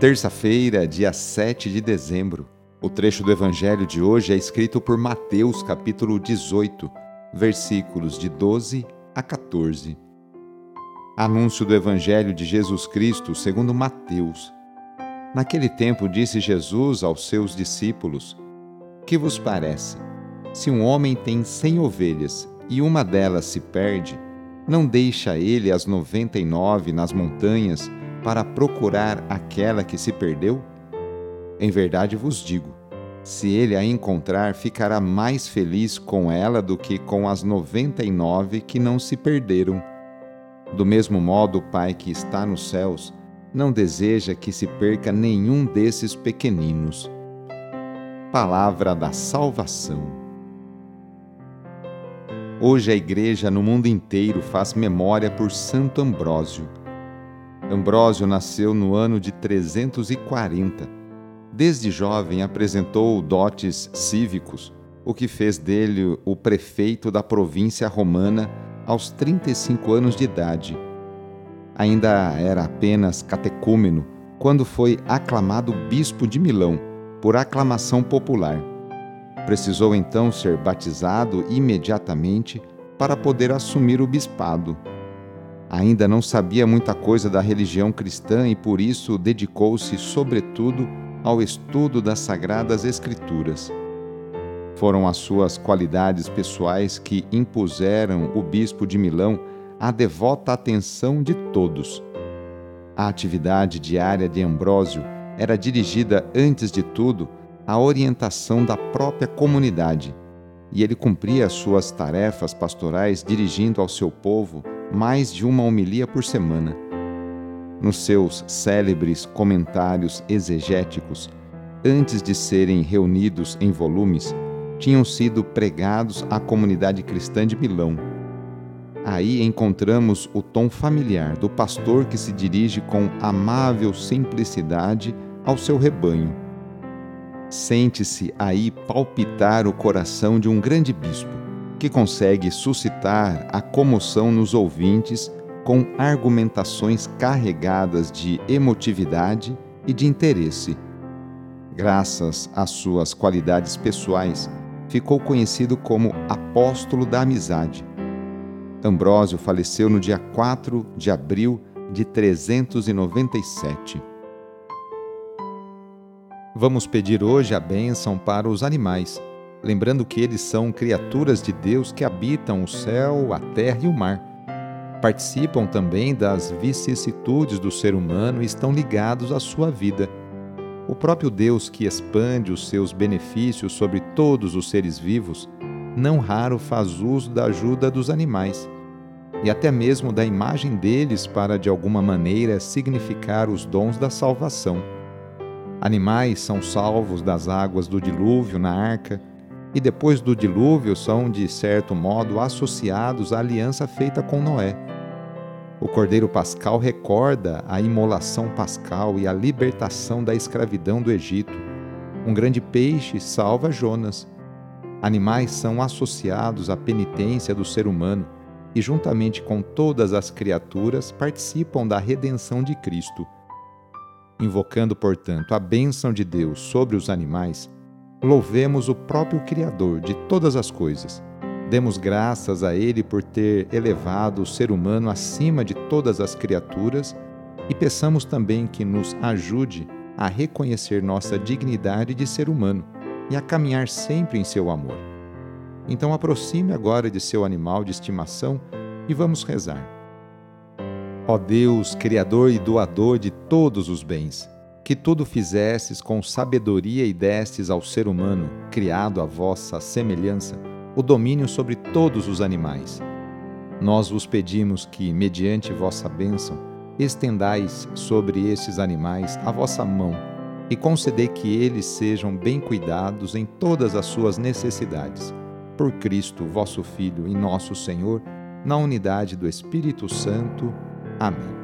Terça-feira, dia 7 de dezembro. O trecho do evangelho de hoje é escrito por Mateus, capítulo 18, versículos de 12 a 14. Anúncio do evangelho de Jesus Cristo, segundo Mateus. Naquele tempo disse Jesus aos seus discípulos: Que vos parece? Se um homem tem cem ovelhas e uma delas se perde, não deixa ele as noventa e nove nas montanhas para procurar aquela que se perdeu? Em verdade vos digo: se ele a encontrar, ficará mais feliz com ela do que com as noventa e nove que não se perderam. Do mesmo modo, o Pai que está nos céus não deseja que se perca nenhum desses pequeninos. Palavra da Salvação. Hoje a Igreja no mundo inteiro faz memória por Santo Ambrósio Ambrósio nasceu no ano de 340. Desde jovem apresentou dotes cívicos, o que fez dele o prefeito da província romana aos 35 anos de idade. Ainda era apenas catecúmeno quando foi aclamado bispo de Milão, por aclamação popular. Precisou então ser batizado imediatamente para poder assumir o bispado. Ainda não sabia muita coisa da religião cristã e por isso dedicou-se, sobretudo, ao estudo das Sagradas Escrituras. Foram as suas qualidades pessoais que impuseram o bispo de Milão à devota atenção de todos. A atividade diária de Ambrósio era dirigida, antes de tudo, à orientação da própria comunidade, e ele cumpria as suas tarefas pastorais dirigindo ao seu povo mais de uma homilia por semana. Nos seus célebres comentários exegéticos, antes de serem reunidos em volumes, tinham sido pregados à comunidade cristã de Milão. Aí encontramos o tom familiar do pastor que se dirige com amável simplicidade ao seu rebanho. Sente-se aí palpitar o coração de um grande bispo que consegue suscitar a comoção nos ouvintes com argumentações carregadas de emotividade e de interesse. Graças às suas qualidades pessoais, ficou conhecido como Apóstolo da Amizade. Ambrósio faleceu no dia 4 de abril de 397. Vamos pedir hoje a bênção para os animais lembrando que eles são criaturas de Deus que habitam o céu, a terra e o mar. Participam também das vicissitudes do ser humano e estão ligados à sua vida. O próprio Deus que expande os seus benefícios sobre todos os seres vivos, não raro faz uso da ajuda dos animais e até mesmo da imagem deles para de alguma maneira significar os dons da salvação. Animais são salvos das águas do dilúvio na arca e depois do dilúvio são, de certo modo, associados à aliança feita com Noé. O Cordeiro Pascal recorda a imolação pascal e a libertação da escravidão do Egito. Um grande peixe salva Jonas. Animais são associados à penitência do ser humano e, juntamente com todas as criaturas, participam da redenção de Cristo. Invocando, portanto, a bênção de Deus sobre os animais, louvemos o próprio Criador de todas as coisas. Demos graças a Ele por ter elevado o ser humano acima de todas as criaturas e peçamos também que nos ajude a reconhecer nossa dignidade de ser humano e a caminhar sempre em seu amor. Então aproxime agora de seu animal de estimação e vamos rezar. Ó Deus, Criador e doador de todos os bens, que tudo fizestes com sabedoria e destes ao ser humano, criado à vossa semelhança, o domínio sobre todos os animais. Nós vos pedimos que, mediante vossa bênção, estendais sobre estes animais a vossa mão e concedei que eles sejam bem cuidados em todas as suas necessidades. Por Cristo, vosso Filho e nosso Senhor, na unidade do Espírito Santo. Amém.